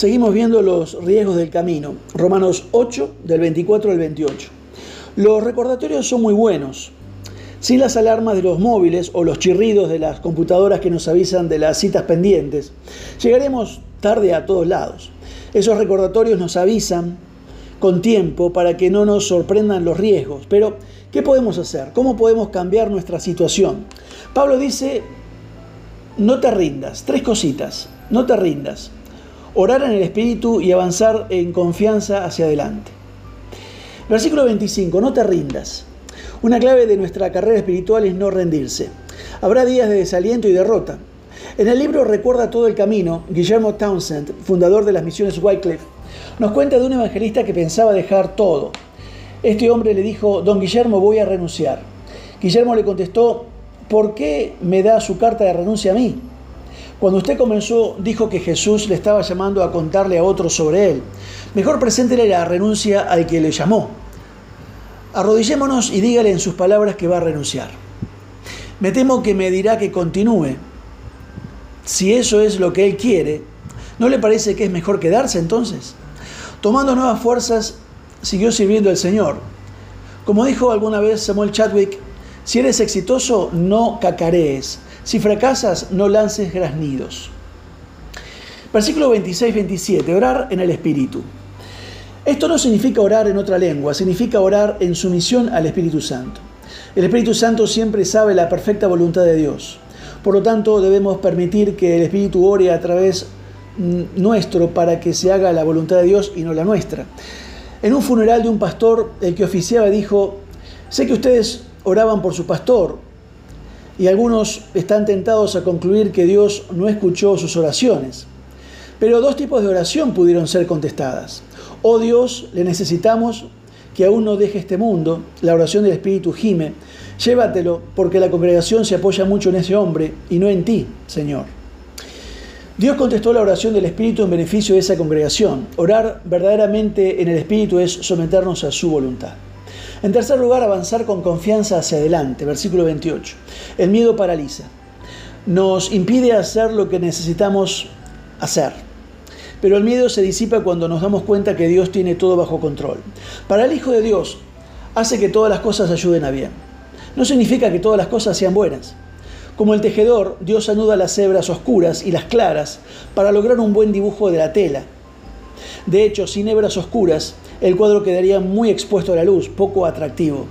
Seguimos viendo los riesgos del camino. Romanos 8, del 24 al 28. Los recordatorios son muy buenos. Sin las alarmas de los móviles o los chirridos de las computadoras que nos avisan de las citas pendientes, llegaremos tarde a todos lados. Esos recordatorios nos avisan con tiempo para que no nos sorprendan los riesgos. Pero, ¿qué podemos hacer? ¿Cómo podemos cambiar nuestra situación? Pablo dice, no te rindas. Tres cositas. No te rindas. Orar en el Espíritu y avanzar en confianza hacia adelante. Versículo 25, no te rindas. Una clave de nuestra carrera espiritual es no rendirse. Habrá días de desaliento y derrota. En el libro Recuerda todo el camino, Guillermo Townsend, fundador de las misiones Wycliffe, nos cuenta de un evangelista que pensaba dejar todo. Este hombre le dijo, don Guillermo, voy a renunciar. Guillermo le contestó, ¿por qué me da su carta de renuncia a mí? Cuando usted comenzó, dijo que Jesús le estaba llamando a contarle a otros sobre él. Mejor preséntele la renuncia al que le llamó. Arrodillémonos y dígale en sus palabras que va a renunciar. Me temo que me dirá que continúe. Si eso es lo que él quiere, ¿no le parece que es mejor quedarse entonces? Tomando nuevas fuerzas, siguió sirviendo al Señor. Como dijo alguna vez Samuel Chadwick, si eres exitoso, no cacarees. Si fracasas, no lances graznidos. Versículo 26-27. Orar en el Espíritu. Esto no significa orar en otra lengua, significa orar en sumisión al Espíritu Santo. El Espíritu Santo siempre sabe la perfecta voluntad de Dios. Por lo tanto, debemos permitir que el Espíritu ore a través nuestro para que se haga la voluntad de Dios y no la nuestra. En un funeral de un pastor, el que oficiaba dijo, sé que ustedes oraban por su pastor y algunos están tentados a concluir que Dios no escuchó sus oraciones. Pero dos tipos de oración pudieron ser contestadas. Oh Dios, le necesitamos que aún no deje este mundo, la oración del Espíritu gime, llévatelo porque la congregación se apoya mucho en ese hombre y no en ti, Señor. Dios contestó la oración del Espíritu en beneficio de esa congregación. Orar verdaderamente en el Espíritu es someternos a su voluntad. En tercer lugar, avanzar con confianza hacia adelante. Versículo 28. El miedo paraliza. Nos impide hacer lo que necesitamos hacer. Pero el miedo se disipa cuando nos damos cuenta que Dios tiene todo bajo control. Para el Hijo de Dios, hace que todas las cosas ayuden a bien. No significa que todas las cosas sean buenas. Como el tejedor, Dios anuda las hebras oscuras y las claras para lograr un buen dibujo de la tela. De hecho, sin hebras oscuras, el cuadro quedaría muy expuesto a la luz, poco atractivo.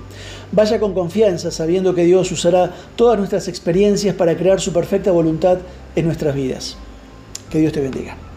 Vaya con confianza sabiendo que Dios usará todas nuestras experiencias para crear su perfecta voluntad en nuestras vidas. Que Dios te bendiga.